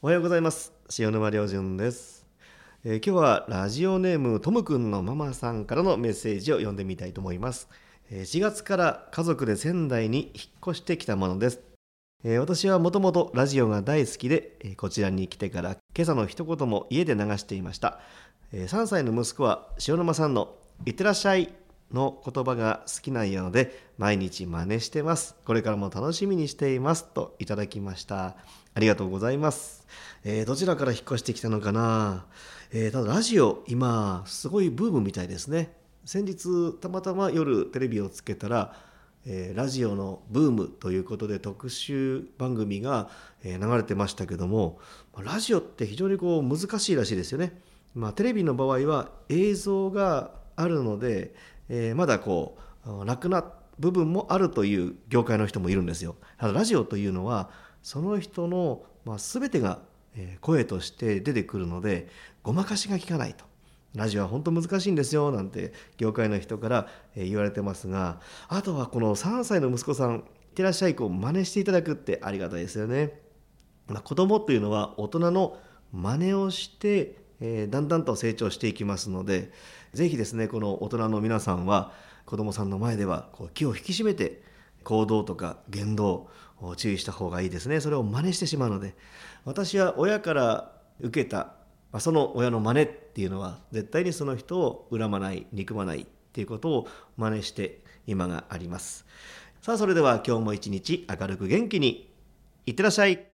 おはようございます。塩沼良純です、えー今日はラジオネームとむくんのママさんからのメッセージを読んでみたいと思います。えー4月から家族で仙台に引っ越してきたものです。えー私はもともとラジオが大好きで、えこちらに来てから今朝の一言も家で流していました、え3歳の息子は塩沼さんの「いってらっしゃい」の言葉が好きなようで毎日真似してます。これからも楽しみにしています。といただきました。ありがとうございます、えーどちらから引っ越してきたのかな、えーただラジオ今すごいブームみたいですね。先日たまたま夜テレビをつけたらえーラジオのブームということで特集番組が、えー流れてましたけどもまあラジオって非常にこう難しいらしいですよね。まあ、テレビの場合は映像があるので、えーまだこう楽な部分もあるという業界の人もいるんですよ。ただラジオというのはその人の、まあ、全てが、声として出てくるのでごまかしが効かないと。ラジオは本当難しいんですよなんて業界の人から言われてますがあとはこの3歳の息子さん「いってらっしゃい」こう真似していただくってありがたいですよね。まあ、子供というのは大人の真似をして、えーだんだんと成長していきますのでぜひですねこの大人の皆さんは子供さんの前ではこう気を引き締めて行動とか言動を注意した方がいいですね。それを真似してしまうので私は親から受けたまあその親の真似っていうのは絶対にその人を恨まない憎まないっていうことを真似して今があります。さあそれでは今日も一日明るく元気にいってらっしゃい。